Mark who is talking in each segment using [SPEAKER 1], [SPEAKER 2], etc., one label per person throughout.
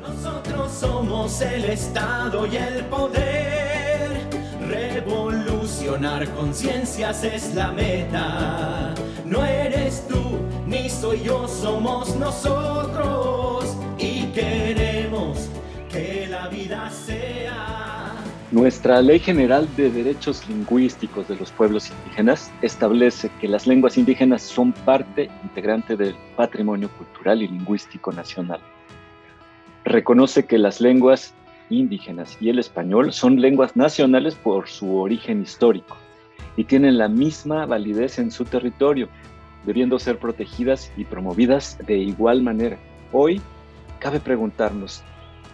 [SPEAKER 1] Nosotros somos el Estado y el poder. Revolucionar conciencias es la meta. No eres tú ni soy yo, somos nosotros. Y queremos que la vida sea.
[SPEAKER 2] Nuestra Ley General de Derechos Lingüísticos de los Pueblos Indígenas establece que las lenguas indígenas son parte integrante del patrimonio cultural y lingüístico nacional. Reconoce que las lenguas indígenas y el español son lenguas nacionales por su origen histórico y tienen la misma validez en su territorio, debiendo ser protegidas y promovidas de igual manera. Hoy cabe preguntarnos,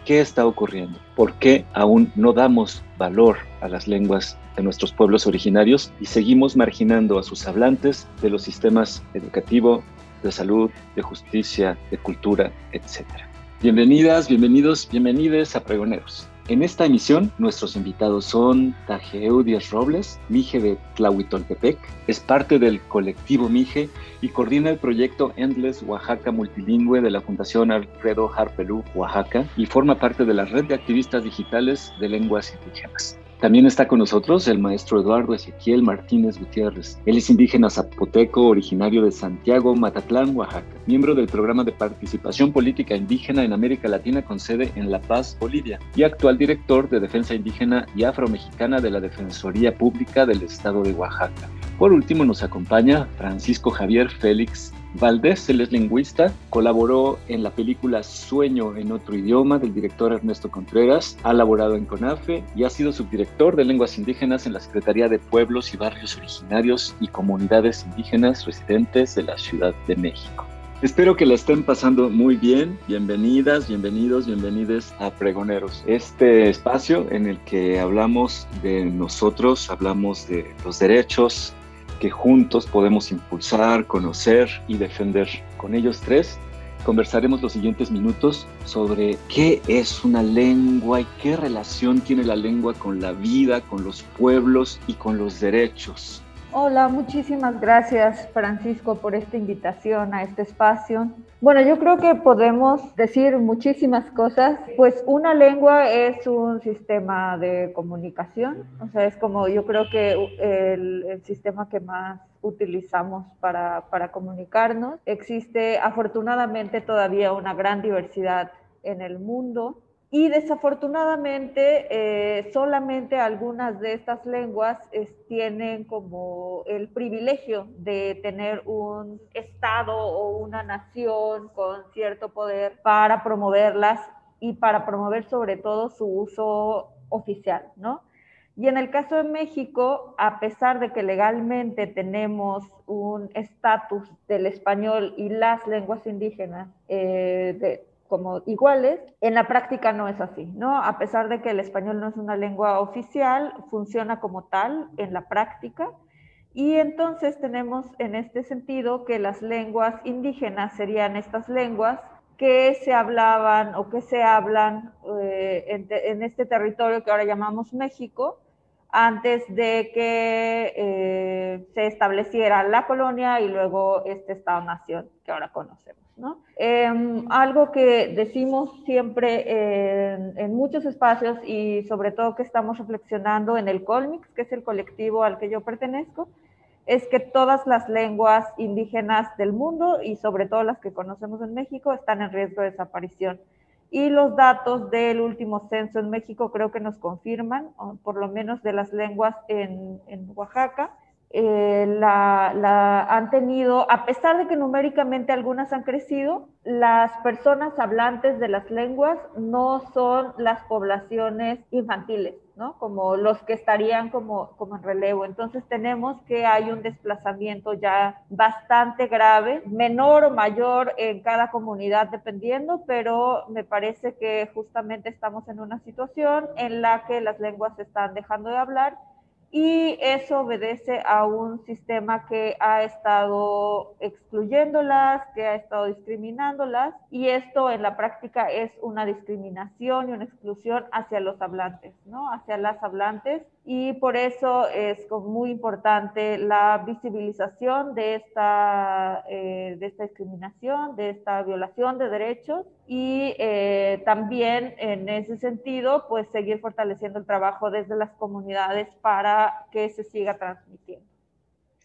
[SPEAKER 2] ¿qué está ocurriendo? ¿Por qué aún no damos valor a las lenguas de nuestros pueblos originarios y seguimos marginando a sus hablantes de los sistemas educativo, de salud, de justicia, de cultura, etcétera? Bienvenidas, bienvenidos, bienvenides a Pregoneros. En esta emisión, nuestros invitados son Tajeu Díaz Robles, Mije de Tlahuitoltepec, es parte del colectivo Mije y coordina el proyecto Endless Oaxaca Multilingüe de la Fundación Alfredo Harpelú, Oaxaca, y forma parte de la red de activistas digitales de lenguas indígenas. También está con nosotros el maestro Eduardo Ezequiel Martínez Gutiérrez. Él es indígena zapoteco, originario de Santiago, Matatlán, Oaxaca, miembro del programa de participación política indígena en América Latina con sede en La Paz, Bolivia, y actual director de Defensa Indígena y Afromexicana de la Defensoría Pública del Estado de Oaxaca. Por último nos acompaña Francisco Javier Félix Valdés, él es lingüista, colaboró en la película Sueño en otro idioma del director Ernesto Contreras, ha laborado en CONAFE y ha sido subdirector de lenguas indígenas en la Secretaría de Pueblos y Barrios Originarios y Comunidades Indígenas residentes de la Ciudad de México. Espero que la estén pasando muy bien. Bienvenidas, bienvenidos, bienvenides a Pregoneros. Este espacio en el que hablamos de nosotros, hablamos de los derechos, que juntos podemos impulsar, conocer y defender. Con ellos tres conversaremos los siguientes minutos sobre qué es una lengua y qué relación tiene la lengua con la vida, con los pueblos y con los derechos.
[SPEAKER 3] Hola, muchísimas gracias Francisco por esta invitación a este espacio. Bueno, yo creo que podemos decir muchísimas cosas, pues una lengua es un sistema de comunicación, o sea, es como yo creo que el, el sistema que más utilizamos para, para comunicarnos. Existe afortunadamente todavía una gran diversidad en el mundo y desafortunadamente, eh, solamente algunas de estas lenguas tienen como el privilegio de tener un Estado o una nación con cierto poder para promoverlas y para promover sobre todo su uso oficial, ¿no? Y en el caso de México, a pesar de que legalmente tenemos un estatus del español y las lenguas indígenas eh, de, como iguales, en la práctica no es así, ¿no? A pesar de que el español no es una lengua oficial, funciona como tal en la práctica. Y entonces tenemos en este sentido que las lenguas indígenas serían estas lenguas que se hablaban o que se hablan eh, en, este territorio que ahora llamamos México, antes de que eh, se estableciera la colonia y luego este Estado-nación que ahora conocemos. ¿No? Eh, algo que decimos siempre en, en, muchos espacios y sobre todo que estamos reflexionando en el Colmix, que es el colectivo al que yo pertenezco, es que todas las lenguas indígenas del mundo y sobre todo las que conocemos en México están en riesgo de desaparición. Y los datos del último censo en México creo que nos confirman, por lo menos de las lenguas en, en Oaxaca, eh, la, han tenido, a pesar de que numéricamente algunas han crecido, las personas hablantes de las lenguas no son las poblaciones infantiles, ¿no? Como los que estarían como, como en relevo. Entonces tenemos que hay un desplazamiento ya bastante grave, menor o mayor en cada comunidad dependiendo, pero me parece que justamente estamos en una situación en la que las lenguas se están dejando de hablar y eso obedece a un sistema que ha estado excluyéndolas, que ha estado discriminándolas y esto en la práctica es una discriminación y una exclusión hacia los hablantes, ¿no? Hacia las hablantes y por eso es muy importante la visibilización de esta, eh, de esta discriminación, de esta violación de derechos y eh, también en ese sentido, pues seguir fortaleciendo el trabajo desde las comunidades para que se siga transmitiendo.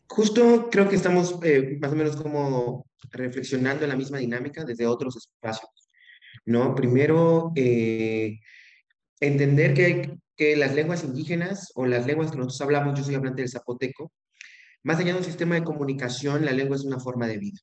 [SPEAKER 4] Justo creo que estamos eh, más o menos como reflexionando en la misma dinámica desde otros espacios, ¿no? Primero, entender que las lenguas indígenas o las lenguas que nosotros hablamos, yo soy hablante del zapoteco, más allá de un sistema de comunicación, la lengua es una forma de vida.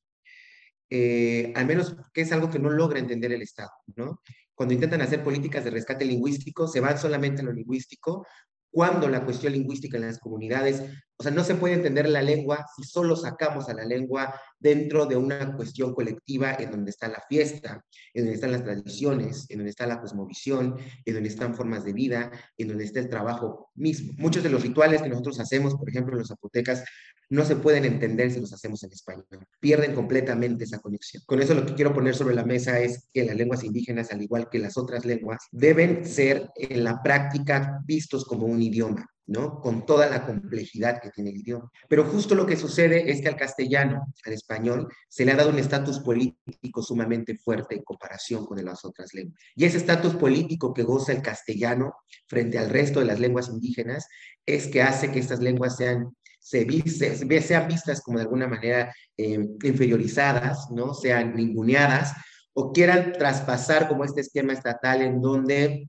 [SPEAKER 4] Eh, al menos que es algo que no logra entender el Estado, ¿no? Cuando intentan hacer políticas de rescate lingüístico, se van solamente a lo lingüístico, cuando la cuestión lingüística en las comunidades, o sea, no se puede entender la lengua si solo sacamos a la lengua dentro de una cuestión colectiva en donde está la fiesta, en donde están las tradiciones, en donde está la cosmovisión, en donde están formas de vida, en donde está el trabajo mismo. Muchos de los rituales que nosotros hacemos, por ejemplo, en los zapotecas, no se pueden entender si los hacemos en español. Pierden completamente esa conexión. Con eso lo que quiero poner sobre la mesa es que las lenguas indígenas, al igual que las otras lenguas, deben ser en la práctica vistos como un idioma. ¿No? Con toda la complejidad que tiene el idioma. Pero justo lo que sucede es que al castellano, al español, se le ha dado un estatus político sumamente fuerte en comparación con las otras lenguas. Y ese estatus político que goza el castellano frente al resto de las lenguas indígenas es que hace que estas lenguas sean se, vistas como de alguna manera eh, inferiorizadas, ¿no? Sean ninguneadas o quieran traspasar como este esquema estatal en donde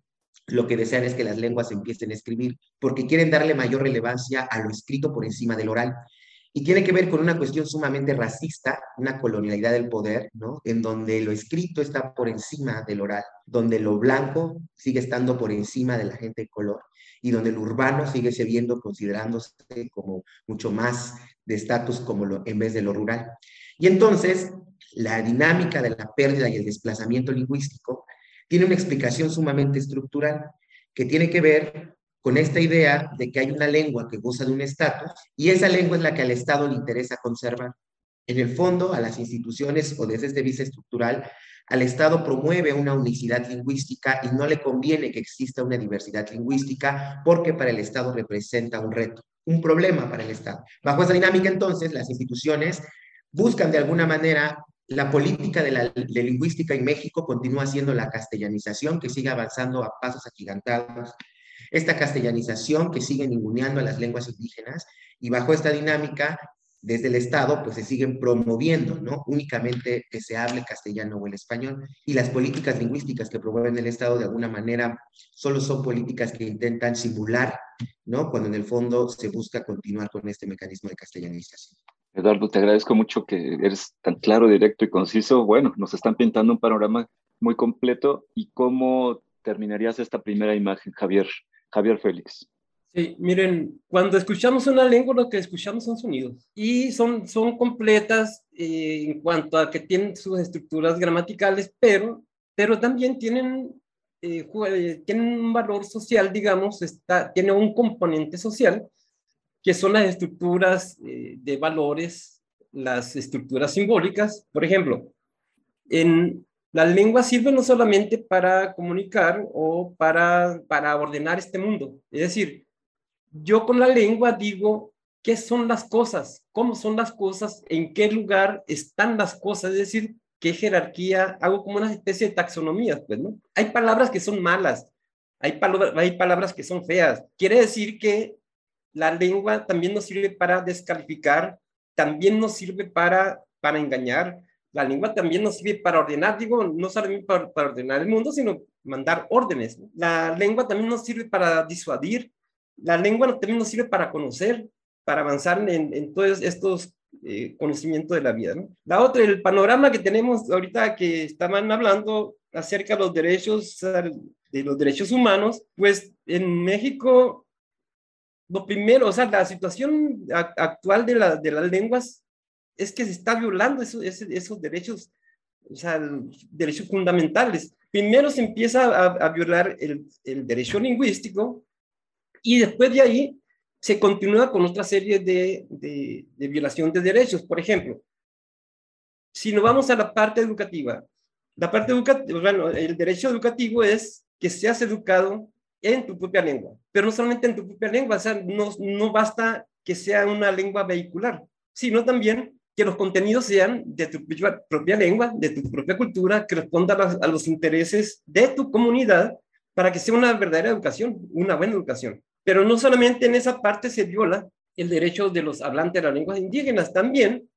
[SPEAKER 4] lo que desean es que las lenguas empiecen a escribir, porque quieren darle mayor relevancia a lo escrito por encima del oral. Y tiene que ver con una cuestión sumamente racista, una colonialidad del poder, ¿no? En donde lo escrito está por encima del oral, donde lo blanco sigue estando por encima de la gente de color y donde el urbano sigue siendo considerándose como mucho más de estatus como lo, en vez de lo rural. Y entonces, la dinámica de la pérdida y el desplazamiento lingüístico tiene una explicación sumamente estructural que tiene que ver con esta idea de que hay una lengua que goza de un estatus y esa lengua es la que al Estado le interesa conservar. En el fondo, a las instituciones o desde este vista estructural, al Estado promueve una unicidad lingüística y no le conviene que exista una diversidad lingüística porque para el Estado representa un reto, un problema para el Estado. Bajo esa dinámica, entonces, las instituciones buscan de alguna manera la política de la lingüística en México continúa siendo la castellanización, que sigue avanzando a pasos agigantados. Esta castellanización que sigue ninguneando a las lenguas indígenas y bajo esta dinámica desde el Estado, pues se siguen promoviendo, ¿no? Únicamente que se hable castellano o el español. Y las políticas lingüísticas que promueven el Estado, de alguna manera, solo son políticas que intentan simular, ¿no? Cuando en el fondo se busca continuar con este mecanismo de castellanización.
[SPEAKER 2] Eduardo, te agradezco mucho que eres tan claro, directo y conciso. Bueno, nos están pintando un panorama muy completo. ¿Y cómo terminarías esta primera imagen, Javier? Javier Félix.
[SPEAKER 5] Sí, miren, cuando escuchamos una lengua, lo que escuchamos son sonidos y son, son completas eh, en cuanto a que tienen sus estructuras gramaticales, pero, pero también tienen, eh, eh, tienen un valor social, digamos, está, tiene un componente social, que son las estructuras de valores, las estructuras simbólicas. Por ejemplo, en la lengua sirve no solamente para comunicar o para, para ordenar este mundo, es decir, yo con la lengua digo qué son las cosas, cómo son las cosas, en qué lugar están las cosas, es decir, qué jerarquía, hago como una especie de taxonomía, pues, ¿no? Hay palabras que son malas, hay palabras que son feas. Quiere decir que la lengua también nos sirve para descalificar, también nos sirve para, para engañar, la lengua también nos sirve para ordenar, digo, no solamente para, para ordenar el mundo, sino mandar órdenes. La lengua también nos sirve para disuadir, la lengua también nos sirve para conocer, para avanzar en, todos estos eh, conocimientos de la vida. La otra, el panorama que tenemos ahorita que estaban hablando acerca de los derechos, de los derechos humanos, pues en México, lo primero, o sea, la situación actual de, la, de las lenguas es que se está violando esos, esos derechos, o sea, derechos fundamentales. Primero se empieza a, a violar el, el derecho lingüístico y después de ahí se continúa con otra serie de, de, de, violación de derechos. Por ejemplo, si nos vamos a la parte educativa, la parte educativa, bueno, el derecho educativo es que seas educado en tu propia lengua, pero no solamente en tu propia lengua, o sea, no, no basta que sea una lengua vehicular, sino también que los contenidos sean de tu propia lengua, de tu propia cultura, que respondan a, a los intereses de tu comunidad para que sea una verdadera educación, una buena educación. Pero no solamente en esa parte se viola el derecho de los hablantes de las lenguas indígenas, también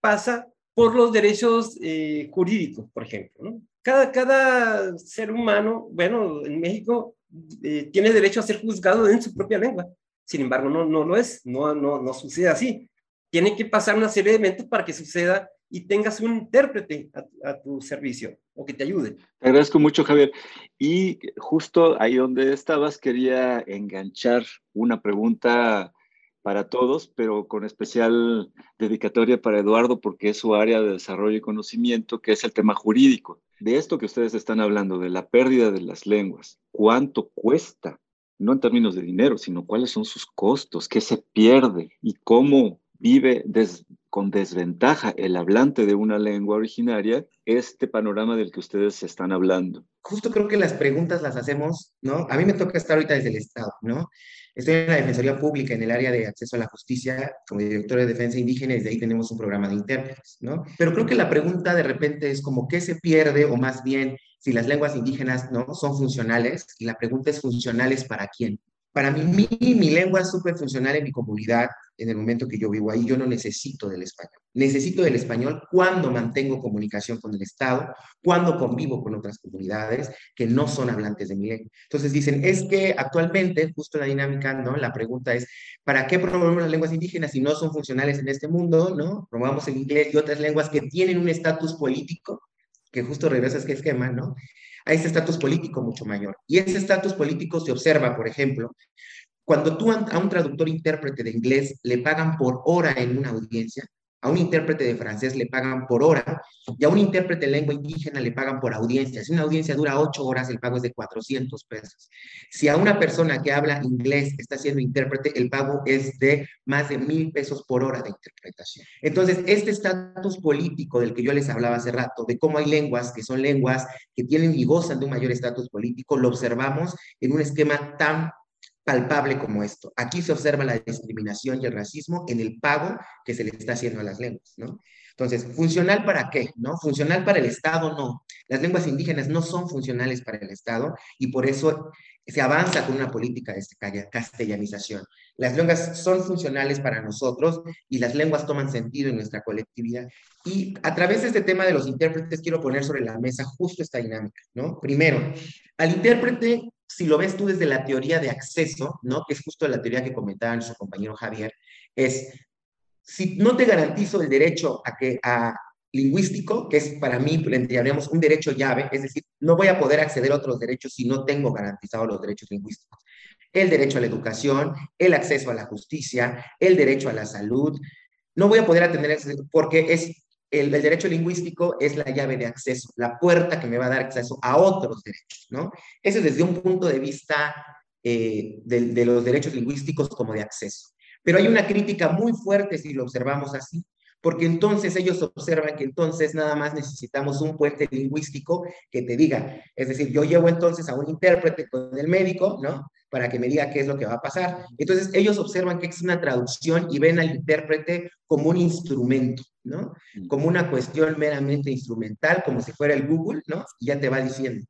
[SPEAKER 5] pasa por los derechos eh, jurídicos, por ejemplo. ¿no? Cada, cada ser humano, bueno, en México eh, tiene derecho a ser juzgado en su propia lengua. Sin embargo, no, no lo es, no, no, no sucede así. Tiene que pasar una serie de eventos para que suceda y tengas un intérprete a, a, tu servicio o que te ayude.
[SPEAKER 2] Te agradezco mucho, Javier. Y justo ahí donde estabas, quería enganchar una pregunta para todos, pero con especial dedicatoria para Eduardo, porque es su área de desarrollo y conocimiento, que es el tema jurídico. De esto que ustedes están hablando, de la pérdida de las lenguas, ¿cuánto cuesta? No en términos de dinero, sino cuáles son sus costos, qué se pierde y cómo vive des, con desventaja el hablante de una lengua originaria este panorama del que ustedes están hablando.
[SPEAKER 4] Justo creo que las preguntas las hacemos, ¿no? A mí me toca estar ahorita desde el Estado, ¿no? Estoy en la Defensoría Pública en el área de acceso a la justicia como director de defensa indígena y desde ahí tenemos un programa de intérpretes, ¿no? Pero creo que la pregunta de repente es como qué se pierde o más bien si las lenguas indígenas no son funcionales y la pregunta es funcionales para quién. Para mí, mi, lengua es súper funcional en mi comunidad, en el momento que yo vivo ahí, yo no necesito del español. Necesito del español cuando mantengo comunicación con el Estado, cuando convivo con otras comunidades que no son hablantes de mi lengua. Entonces dicen, es que actualmente, justo la dinámica, ¿no? La pregunta es, ¿para qué promovemos las lenguas indígenas si no son funcionales en este mundo, ¿no? Promovamos el inglés y otras lenguas que tienen un estatus político, que justo regresa a este esquema, ¿no? A ese estatus político mucho mayor. Y ese estatus político se observa, por ejemplo, cuando tú a un traductor intérprete de inglés le pagan por hora en una audiencia, a un intérprete de francés le pagan por hora y a un intérprete de lengua indígena le pagan por audiencia. Si una audiencia dura ocho horas, el pago es de 400 pesos. Si a una persona que habla inglés está siendo intérprete, el pago es de más de mil pesos por hora de interpretación. Entonces, este estatus político del que yo les hablaba hace rato, de cómo hay lenguas que son lenguas que tienen y gozan de un mayor estatus político, lo observamos en un esquema tan palpable como esto. Aquí se observa la discriminación y el racismo en el pago que se le está haciendo a las lenguas, ¿no? Entonces, ¿funcional para qué? ¿No? ¿Funcional para el Estado? No. Las lenguas indígenas no son funcionales para el Estado y por eso se avanza con una política de castellanización. Las lenguas son funcionales para nosotros y las lenguas toman sentido en nuestra colectividad. Y a través de este tema de los intérpretes quiero poner sobre la mesa justo esta dinámica, ¿no? Primero, al intérprete si lo ves tú desde la teoría de acceso, ¿no? Que es justo la teoría que comentaba nuestro compañero Javier, es si no te garantizo el derecho a que a lingüístico, que es para mí, entenderíamos un derecho llave, es decir, no voy a poder acceder a otros derechos si no tengo garantizados los derechos lingüísticos. El derecho a la educación, el acceso a la justicia, el derecho a la salud. No voy a poder atender porque es el, derecho lingüístico es la llave de acceso, la puerta que me va a dar acceso a otros derechos, ¿no? Eso es desde un punto de vista eh, de, de los derechos lingüísticos como de acceso. Pero hay una crítica muy fuerte si lo observamos así, porque entonces ellos observan que entonces nada más necesitamos un puente lingüístico que te diga, es decir, yo llevo entonces a un intérprete con el médico, ¿no? Para que me diga qué es lo que va a pasar. Entonces ellos observan que es una traducción y ven al intérprete como un instrumento, ¿no? Como una cuestión meramente instrumental, como si fuera el Google, ¿no? Y ya te va diciendo.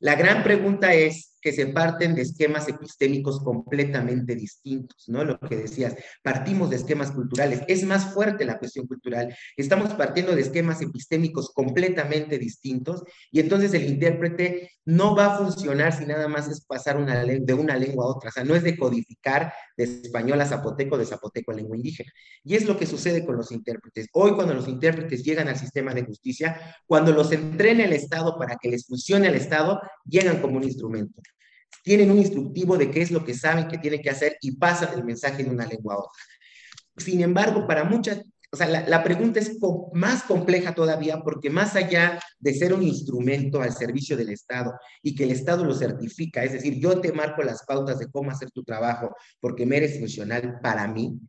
[SPEAKER 4] La gran pregunta es, que se parten de esquemas epistémicos completamente distintos, ¿no? Lo que decías, partimos de esquemas culturales. Es más fuerte la cuestión cultural. Estamos partiendo de esquemas epistémicos completamente distintos y entonces el intérprete no va a funcionar si nada más es pasar de una lengua a otra. O sea, no es decodificar de español a zapoteco, de zapoteco a lengua indígena. Y es lo que sucede con los intérpretes. Hoy cuando los intérpretes llegan al sistema de justicia, cuando los entrena el Estado para que les funcione el Estado, llegan como un instrumento. Tienen un instructivo de qué es lo que saben que tienen que hacer y pasan el mensaje de una lengua a otra. Sin embargo, para muchas, o sea, la, la, pregunta es más compleja todavía porque más allá de ser un instrumento al servicio del Estado y que el Estado lo certifica, es decir, yo te marco las pautas de cómo hacer tu trabajo porque me eres funcional para mí,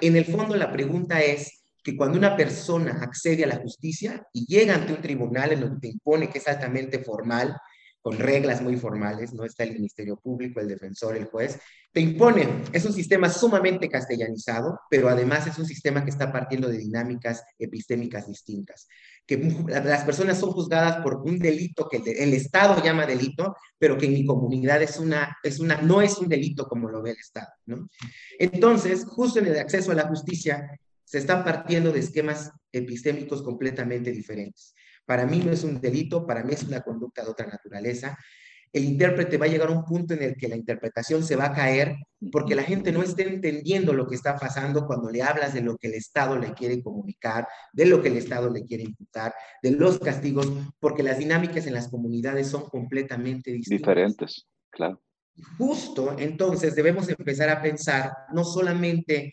[SPEAKER 4] en el fondo la pregunta es que cuando una persona accede a la justicia y llega ante un tribunal en donde te impone que es altamente formal, con reglas muy formales, no está el Ministerio Público, el defensor, el juez, te impone. Es un sistema sumamente castellanizado, pero además es un sistema que está partiendo de dinámicas epistémicas distintas. Que las personas son juzgadas por un delito que el, Estado llama delito, pero que en mi comunidad es una, es una, no es un delito como lo ve el Estado. ¿no? Entonces, justo en el acceso a la justicia, se están partiendo de esquemas epistémicos completamente diferentes. Para mí no es un delito, para mí es una conducta de otra naturaleza. El intérprete va a llegar a un punto en el que la interpretación se va a caer porque la gente no está entendiendo lo que está pasando cuando le hablas de lo que el Estado le quiere comunicar, de lo que el Estado le quiere imputar, de los castigos, porque las dinámicas en las comunidades son completamente distintas.
[SPEAKER 2] Diferentes, claro.
[SPEAKER 4] Justo entonces debemos empezar a pensar no solamente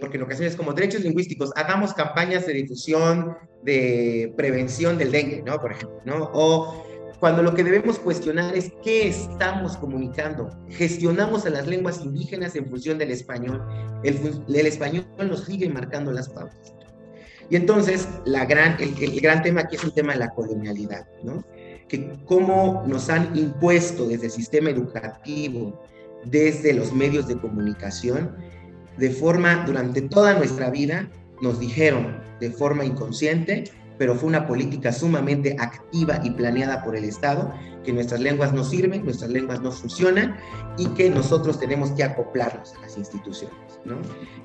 [SPEAKER 4] porque en ocasiones como derechos lingüísticos, hagamos campañas de difusión, de prevención del dengue, ¿no? Por ejemplo, ¿no? O cuando lo que debemos cuestionar es qué estamos comunicando. Gestionamos a las lenguas indígenas en función del español. El, el español nos sigue marcando las pautas. Y entonces, la gran, el, el, gran tema aquí es el tema de la colonialidad, ¿no? Que cómo nos han impuesto desde el sistema educativo, desde los medios de comunicación, de forma, durante toda nuestra vida, nos dijeron de forma inconsciente, pero fue una política sumamente activa y planeada por el Estado, que nuestras lenguas no sirven, nuestras lenguas no funcionan y que nosotros tenemos que acoplarnos a las instituciones. ¿no?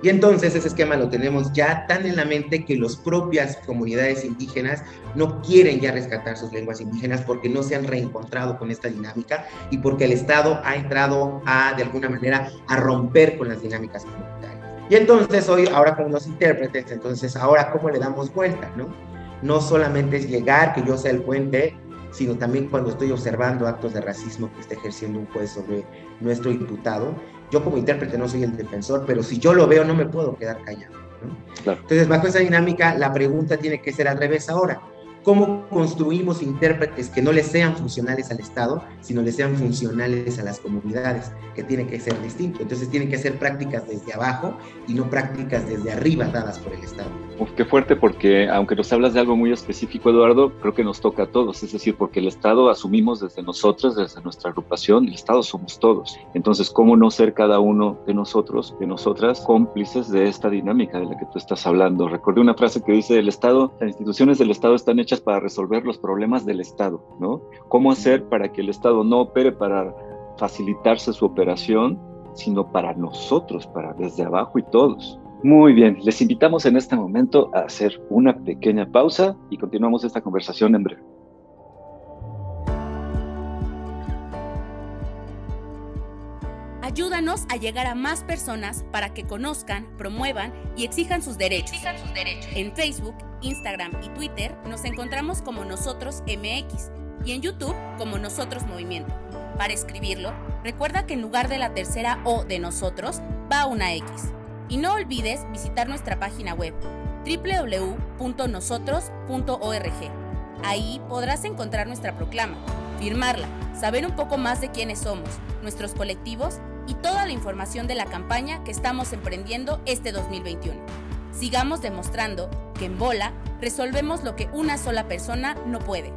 [SPEAKER 4] Y entonces ese esquema lo tenemos ya tan en la mente que las propias comunidades indígenas no quieren ya rescatar sus lenguas indígenas porque no se han reencontrado con esta dinámica y porque el Estado ha entrado a, de alguna manera, a romper con las dinámicas comunitarias. Y entonces hoy, ahora con los intérpretes, entonces ahora cómo le damos vuelta, ¿no? No solamente es llegar, que yo sea el puente, sino también cuando estoy observando actos de racismo que está ejerciendo un juez sobre nuestro imputado. Yo como intérprete no soy el defensor, pero si yo lo veo no me puedo quedar callado. Entonces, bajo esa dinámica, la pregunta tiene que ser al revés ahora cómo construimos intérpretes que no les sean funcionales al Estado, sino les sean funcionales a las comunidades, que tiene que ser distinto. Entonces tienen que ser prácticas desde abajo y no prácticas desde arriba dadas por el Estado.
[SPEAKER 2] Uf, qué fuerte, porque aunque nos hablas de algo muy específico, Eduardo, creo que nos toca a todos, es decir, porque el Estado asumimos desde nosotros, desde nuestra agrupación, el Estado somos todos. Entonces, ¿cómo no ser cada uno de nosotros, de nosotras, cómplices de esta dinámica de la que tú estás hablando? Recordé una frase que dice, el Estado, las instituciones del Estado están hechas para resolver los problemas del Estado, ¿no? ¿Cómo hacer para que el Estado no opere para facilitarse su operación, sino para nosotros, para desde abajo y todos? Muy bien, les invitamos en este momento a hacer una pequeña pausa y continuamos esta conversación en breve.
[SPEAKER 6] Ayúdanos a llegar a más personas para que conozcan, promuevan y exijan sus derechos. Exijan sus derechos. En Facebook, Instagram y Twitter nos encontramos como Nosotros MX y en YouTube como Nosotros Movimiento. Para escribirlo, recuerda que en lugar de la tercera O de nosotros va una X. Y no olvides visitar nuestra página web www.nosotros.org. Ahí podrás encontrar nuestra proclama, firmarla, saber un poco más de quiénes somos, nuestros colectivos y toda la información de la campaña que estamos emprendiendo este 2021. Sigamos demostrando que en Bola resolvemos lo que una sola persona no puede.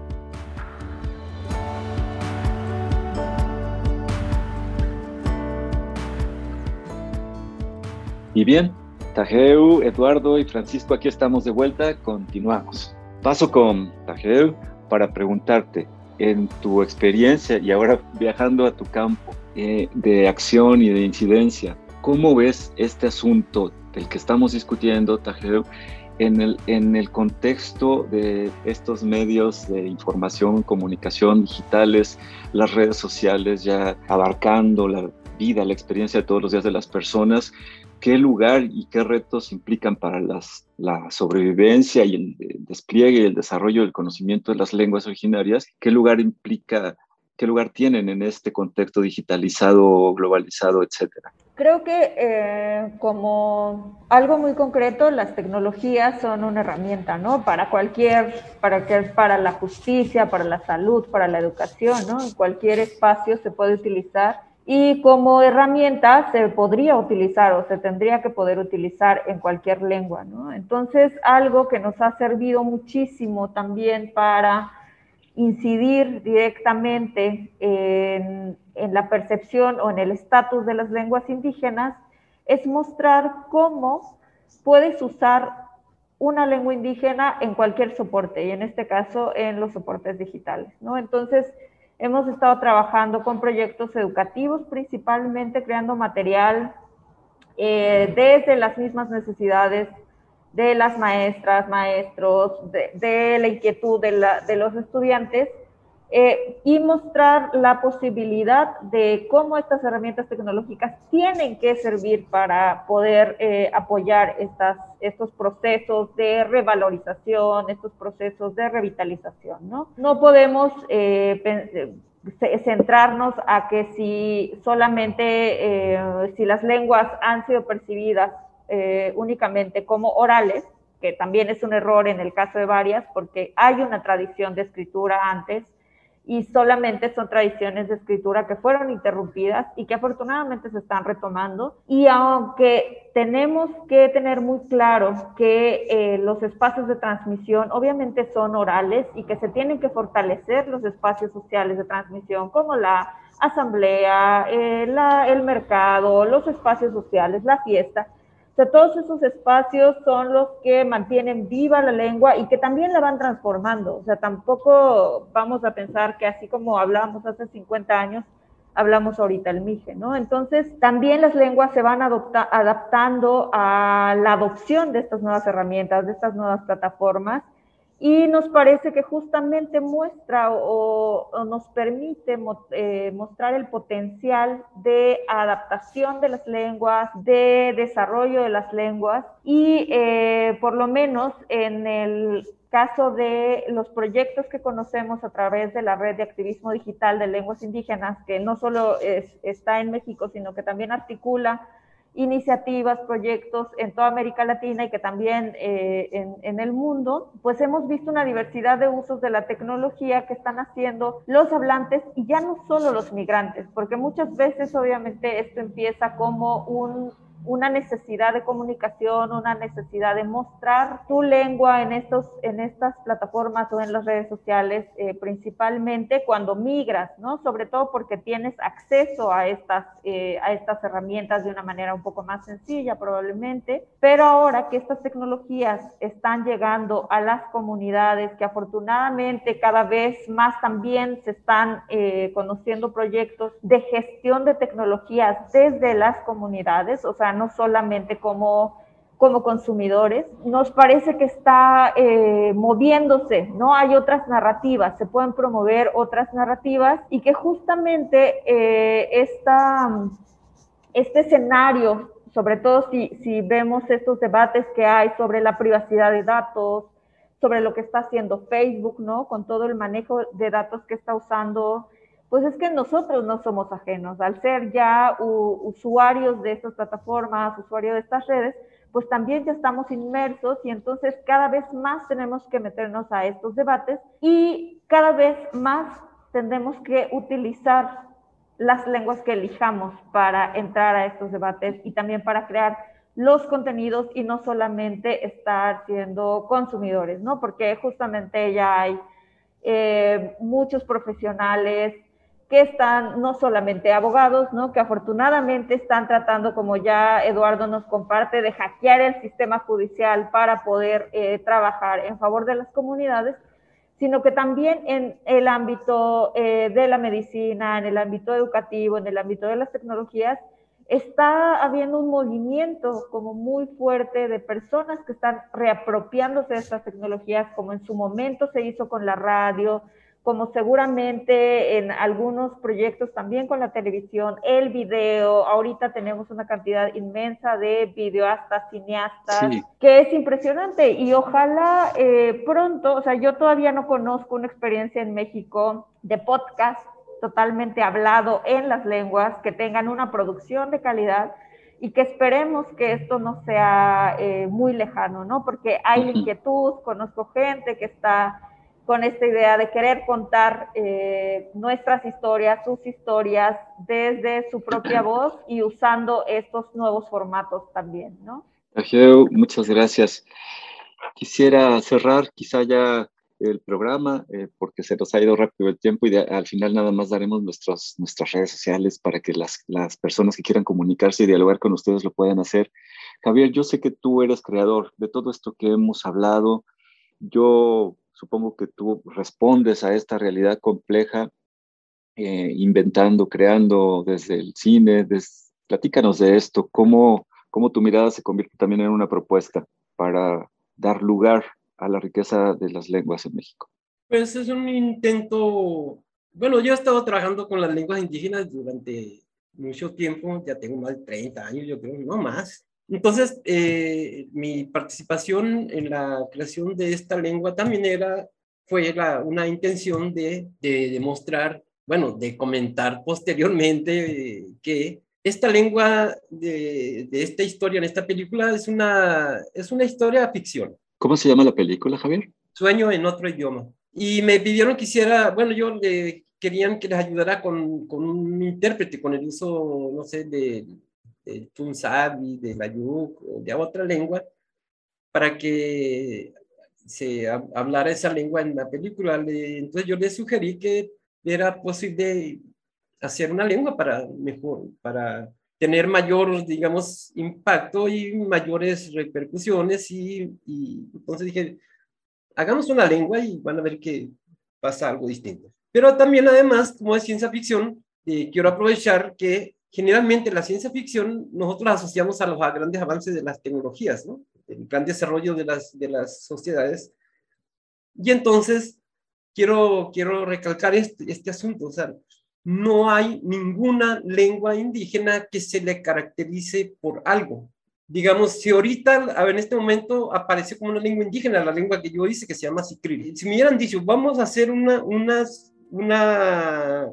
[SPEAKER 2] Y bien, Tajeu, Eduardo y Francisco, aquí estamos de vuelta, continuamos. Paso con Tajeu para preguntarte, en tu experiencia y ahora viajando a tu campo eh, de acción y de incidencia, ¿cómo ves este asunto del que estamos discutiendo, Tajeu, en el, en el contexto de estos medios de información, comunicación digitales, las redes sociales ya abarcando la vida, la experiencia de todos los días de las personas, qué lugar y qué retos implican para las, la sobrevivencia y el despliegue y el desarrollo del conocimiento de las lenguas originarias, qué lugar implica, qué lugar tienen en este contexto digitalizado, globalizado, etcétera.
[SPEAKER 3] Creo que eh, como algo muy concreto, las tecnologías son una herramienta, ¿no? Para cualquier, para que para la justicia, para la salud, para la educación, ¿no? En cualquier espacio se puede utilizar y como herramienta se podría utilizar o se tendría que poder utilizar en cualquier lengua, ¿no? Entonces, algo que nos ha servido muchísimo también para incidir directamente en, la percepción o en el estatus de las lenguas indígenas es mostrar cómo puedes usar una lengua indígena en cualquier soporte y en este caso en los soportes digitales, ¿no? Entonces, Hemos estado trabajando con proyectos educativos, principalmente creando material eh, desde las mismas necesidades de las maestras, maestros, de, la inquietud de, los estudiantes eh, y mostrar la posibilidad de cómo estas herramientas tecnológicas tienen que servir para poder eh, apoyar estos procesos de revalorización, estos procesos de revitalización. No, no podemos eh, centrarnos a que si solamente, si las lenguas han sido percibidas únicamente como orales, que también es un error en el caso de varias, porque hay una tradición de escritura antes, y solamente son tradiciones de escritura que fueron interrumpidas y que afortunadamente se están retomando. Y aunque tenemos que tener muy claro que eh, los espacios de transmisión obviamente son orales y que se tienen que fortalecer los espacios sociales de transmisión como la asamblea, eh, el mercado, los espacios sociales, la fiesta, sea, todos esos espacios son los que mantienen viva la lengua y que también la van transformando. O sea, tampoco vamos a pensar que así como hablábamos hace 50 años, hablamos ahorita el mije, ¿no? Entonces, también las lenguas se van adaptando a la adopción de estas nuevas herramientas, de estas nuevas plataformas y nos parece que justamente muestra o, nos permite eh, mostrar el potencial de adaptación de las lenguas, de desarrollo de las lenguas y eh, por lo menos en el caso de los proyectos que conocemos a través de la red de activismo digital de lenguas indígenas, que no solo está en México, sino que también articula iniciativas, proyectos en toda América Latina y que también eh, en, en, el mundo, pues hemos visto una diversidad de usos de la tecnología que están haciendo los hablantes y ya no solo los migrantes, porque muchas veces obviamente esto empieza como un una necesidad de comunicación, una necesidad de mostrar tu lengua en, estos, en estas plataformas o en las redes sociales, eh, principalmente cuando migras, ¿no? Sobre todo porque tienes acceso a estas, eh, a estas herramientas de una manera un poco más sencilla probablemente, pero ahora que estas tecnologías están llegando a las comunidades, que afortunadamente cada vez más también se están eh, conociendo proyectos de gestión de tecnologías desde las comunidades, o sea, no solamente como, como consumidores, nos parece que está eh, moviéndose, ¿no? Hay otras narrativas, se pueden promover otras narrativas y que justamente eh, este escenario, sobre todo si, si vemos estos debates que hay sobre la privacidad de datos, sobre lo que está haciendo Facebook, ¿no? Con todo el manejo de datos que está usando pues es que nosotros no somos ajenos. Al ser ya usuarios de estas plataformas, usuarios de estas redes, pues también ya estamos inmersos y entonces cada vez más tenemos que meternos a estos debates y cada vez más tendremos que utilizar las lenguas que elijamos para entrar a estos debates y también para crear los contenidos y no solamente estar siendo consumidores, ¿no? Porque justamente ya hay eh, muchos profesionales, que están no solamente abogados, ¿no? que afortunadamente están tratando, como ya Eduardo nos comparte, de hackear el sistema judicial para poder eh, trabajar en favor de las comunidades, sino que también en el ámbito eh, de la medicina, en el ámbito educativo, en el ámbito de las tecnologías, está habiendo un movimiento como muy fuerte de personas que están reapropiándose de estas tecnologías, como en su momento se hizo con la radio, como seguramente en algunos proyectos también con la televisión, el video, ahorita tenemos una cantidad inmensa de videoastas, cineastas, que es impresionante. Y ojalá eh, pronto, o sea, yo todavía no conozco una experiencia en México de podcast totalmente hablado en las lenguas, que tengan una producción de calidad y que esperemos que esto no sea eh, muy lejano, ¿no? Porque hay inquietud, conozco gente que está con esta idea de querer contar eh, nuestras historias, sus historias desde su propia voz y usando estos nuevos formatos también, ¿no?
[SPEAKER 2] muchas gracias. Quisiera cerrar quizá ya el programa eh, porque se nos ha ido rápido el tiempo y al final nada más daremos nuestras nuestras redes sociales para que las, las personas que quieran comunicarse y dialogar con ustedes lo puedan hacer. Javier, yo sé que tú eres creador de todo esto que hemos hablado. Yo Supongo que tú respondes a esta realidad compleja eh, inventando, creando desde el cine. platícanos de esto, cómo, cómo tu mirada se convierte también en una propuesta para dar lugar a la riqueza de las lenguas en México.
[SPEAKER 5] Pues es un intento, bueno, yo he estado trabajando con las lenguas indígenas durante mucho tiempo, ya tengo más de 30 años, yo creo, no más. Entonces, eh, mi participación en la creación de esta lengua también era, fue una intención de, demostrar, bueno, de comentar posteriormente eh, que esta lengua de, esta historia en esta película es una, es una historia ficción.
[SPEAKER 2] ¿Cómo se llama la película, Javier?
[SPEAKER 5] Sueño en otro idioma. Y me pidieron que hiciera, bueno, yo le, querían que les ayudara con, con un intérprete, con el uso, no sé, de de Tunsabi, de Layuk o de otra lengua, para que se hablara esa lengua en la película. Entonces yo le sugerí que era posible hacer una lengua para mejor, para tener mayor, digamos, impacto y mayores repercusiones y, entonces dije, hagamos una lengua y van a ver que pasa algo distinto. Pero también además, como es ciencia ficción, eh, quiero aprovechar que generalmente la ciencia ficción nosotros la asociamos a los grandes avances de las tecnologías, ¿no? El gran desarrollo de las, de las sociedades. Y entonces quiero, quiero recalcar este, este asunto, o sea, no hay ninguna lengua indígena que se le caracterice por algo. Digamos, si ahorita, en este momento apareció como una lengua indígena, la lengua que yo hice, que se llama Sicriri. Si me hubieran dicho, vamos a hacer una, una, una,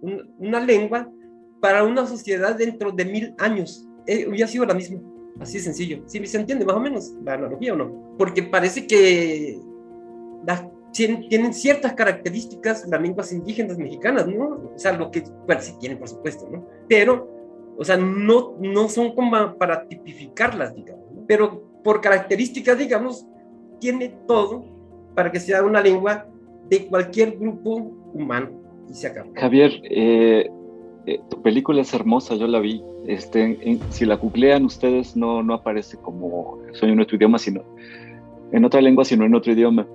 [SPEAKER 5] una lengua para una sociedad dentro de mil años. Eh, hubiera sido la misma. Así de sencillo. ¿Sí se entiende más o menos la analogía o no? Porque parece que tienen ciertas características las lenguas indígenas mexicanas, ¿no? O sea, lo que, bueno, sí tienen, por supuesto, ¿no? Pero, o sea, no, no son como para tipificarlas, digamos, Pero por características, digamos, tiene todo para que sea una lengua de cualquier grupo humano y se acaba.
[SPEAKER 2] Javier, eh, eh, tu película es hermosa, yo la vi. Este, si la googlean ustedes no, no aparece como soy en otro idioma, sino en otra lengua, sino en otro idioma.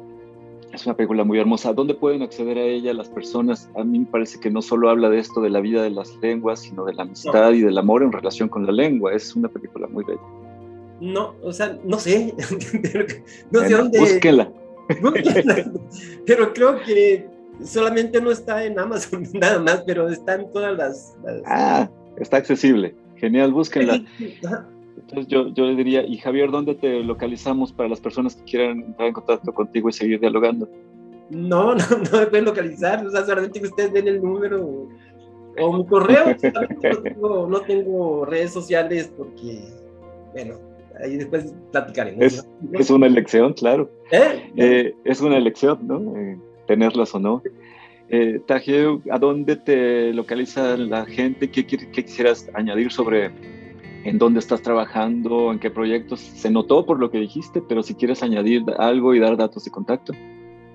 [SPEAKER 2] Es una película muy hermosa. ¿Dónde pueden acceder a ella las personas? A mí me parece que no solo habla de esto, de la vida de las lenguas, sino de la amistad y del amor en relación con la lengua. Es una película muy bella.
[SPEAKER 5] No, o sea, no sé. no sé dónde.
[SPEAKER 2] Búsquela.
[SPEAKER 5] Pero creo que solamente no está en Amazon nada más, pero está en todas las...
[SPEAKER 2] Ah, está accesible. Genial, búsquenla. Entonces yo, yo le diría, y Javier, ¿dónde te localizamos para las personas que quieran entrar en contacto contigo y seguir dialogando?
[SPEAKER 5] No, no, no me pueden localizar, o sea, solamente que ustedes den el número o, mi correo. no, tengo, no, tengo, redes sociales porque, bueno, ahí después platicaremos.
[SPEAKER 2] Es, es una elección, claro. ¿Eh? Eh, es una elección, ¿no? Eh, tenerlas o no. Eh, ¿a dónde te localiza la gente? ¿Qué, quisieras añadir sobre en dónde estás trabajando, en qué proyectos? Se notó por lo que dijiste, pero si quieres añadir algo y dar datos de contacto.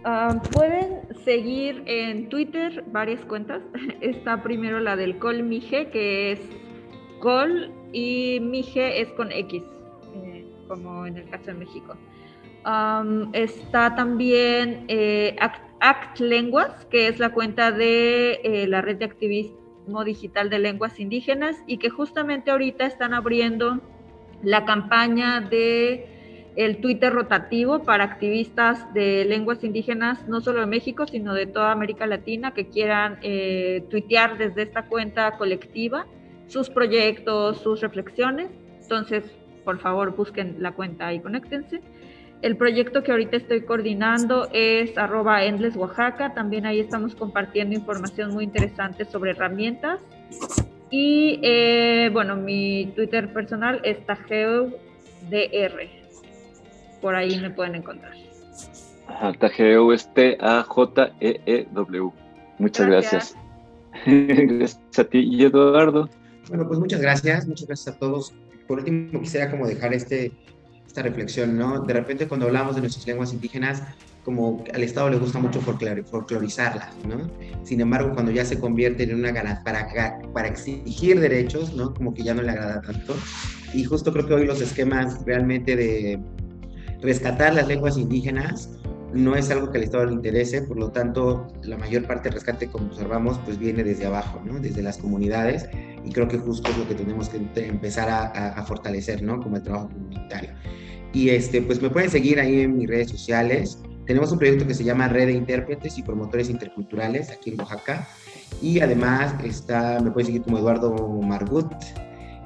[SPEAKER 3] Ah, pueden seguir en Twitter varias cuentas. Está primero la del Col Mije, que es Col y Mije es con X, eh, como en el caso de México. está también eh, Lenguas, que es la cuenta de eh, la red de activismo digital de lenguas indígenas y que justamente ahorita están abriendo la campaña de el Twitter rotativo para activistas de lenguas indígenas, no solo de México, sino de toda América Latina, que quieran eh, tuitear desde esta cuenta colectiva sus proyectos, sus reflexiones. Entonces, por favor, busquen la cuenta y conéctense. El proyecto que ahorita estoy coordinando es arroba Endless Oaxaca. También ahí estamos compartiendo información muy interesante sobre herramientas. Y eh, bueno, mi Twitter personal es TajeoDR. Por ahí me pueden encontrar.
[SPEAKER 2] Tajeo es T-A-J-E-E-W. Muchas gracias. Gracias. a ti. Y Eduardo.
[SPEAKER 4] Bueno, pues muchas gracias. Muchas gracias a todos. Por último, quisiera como dejar este, esta reflexión, ¿no? De repente cuando hablamos de nuestras lenguas indígenas, como al Estado le gusta mucho folclorizarlas, ¿no? Sin embargo, cuando ya se convierte en una para, para exigir derechos, ¿no? Como que ya no le agrada tanto. Y justo creo que hoy los esquemas realmente de rescatar las lenguas indígenas no es algo que al Estado le interese, por lo tanto, la mayor parte del rescate, como observamos, pues viene desde abajo, ¿no? Desde las comunidades, y creo que justo es lo que tenemos que empezar a, a fortalecer, ¿no? Como el trabajo comunitario. Y este, pues me pueden seguir ahí en mis redes sociales. Tenemos un proyecto que se llama Red de Intérpretes y Promotores Interculturales aquí en Oaxaca. Y además está, me pueden seguir como Eduardo Margut.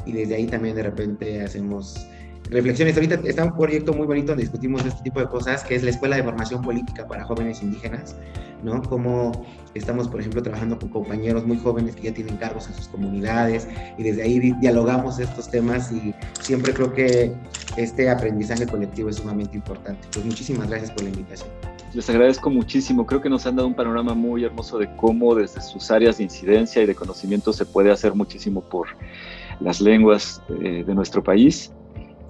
[SPEAKER 4] Y desde ahí también de repente hacemos reflexiones. Ahorita está un proyecto muy bonito donde discutimos este tipo de cosas, que es la Escuela de Formación Política para Jóvenes Indígenas, ¿no? Cómo estamos, por ejemplo, trabajando con compañeros muy jóvenes que ya tienen cargos en sus comunidades y desde ahí dialogamos estos temas y siempre creo que este aprendizaje colectivo es sumamente importante. Pues muchísimas gracias por la invitación.
[SPEAKER 2] Les agradezco muchísimo. Creo que nos han dado un panorama muy hermoso de cómo desde sus áreas de incidencia y de conocimiento se puede hacer muchísimo por las lenguas eh, de nuestro país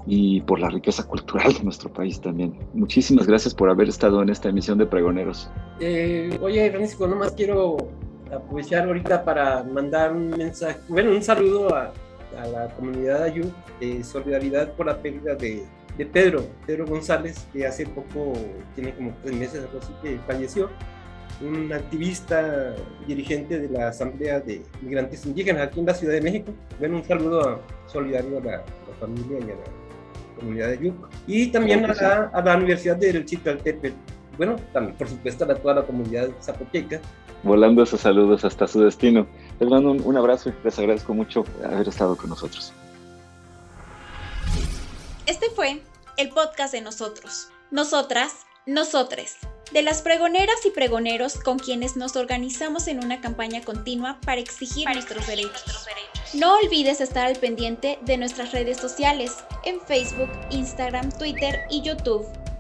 [SPEAKER 2] y por la riqueza cultural de nuestro país también. Muchísimas gracias por haber estado en esta emisión de Pregoneros.
[SPEAKER 5] Eh, oye, Francisco, nomás quiero aprovechar ahorita para mandar un mensaje, bueno, un saludo a, a la comunidad Ayú de solidaridad por la pérdida de, de, Pedro, Pedro González, que hace poco, tiene como tres meses así, que falleció, un activista dirigente de la Asamblea de Migrantes Indígenas aquí en la Ciudad de México. Bueno, un saludo solidario a la, a la familia y a la comunidad de Yuc, y también a la, a la Universidad del. Bueno, también, por supuesto, a toda la comunidad zapoteca.
[SPEAKER 2] Volando esos saludos hasta su destino. Les mando un, un abrazo y les agradezco mucho haber estado con nosotros.
[SPEAKER 7] Este fue el podcast de nosotros. Nosotras, nosotres de las pregoneras y pregoneros con quienes nos organizamos en una campaña continua para exigir, nuestros, derechos. No olvides estar al pendiente de nuestras redes sociales en Facebook, Instagram, Twitter y YouTube